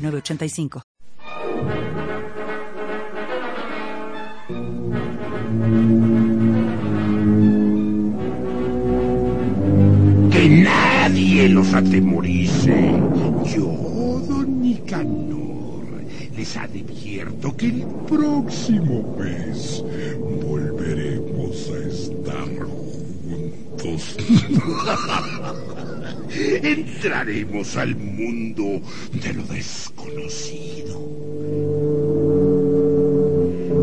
906985. Que nadie los atemorice. Yo, don Nicanor, les advierto que el próximo mes Entraremos al mundo de lo desconocido.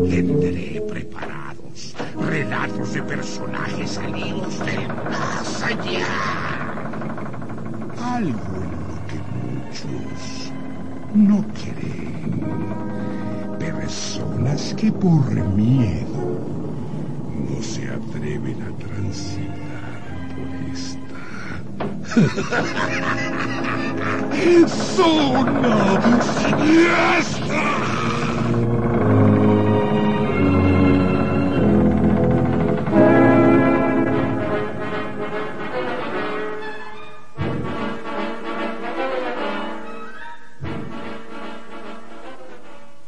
Tendré preparados relatos de personajes salidos del más allá. Algo en lo que muchos no creen. Personas que por miedo no se atreven a transitar so Sono! Yes!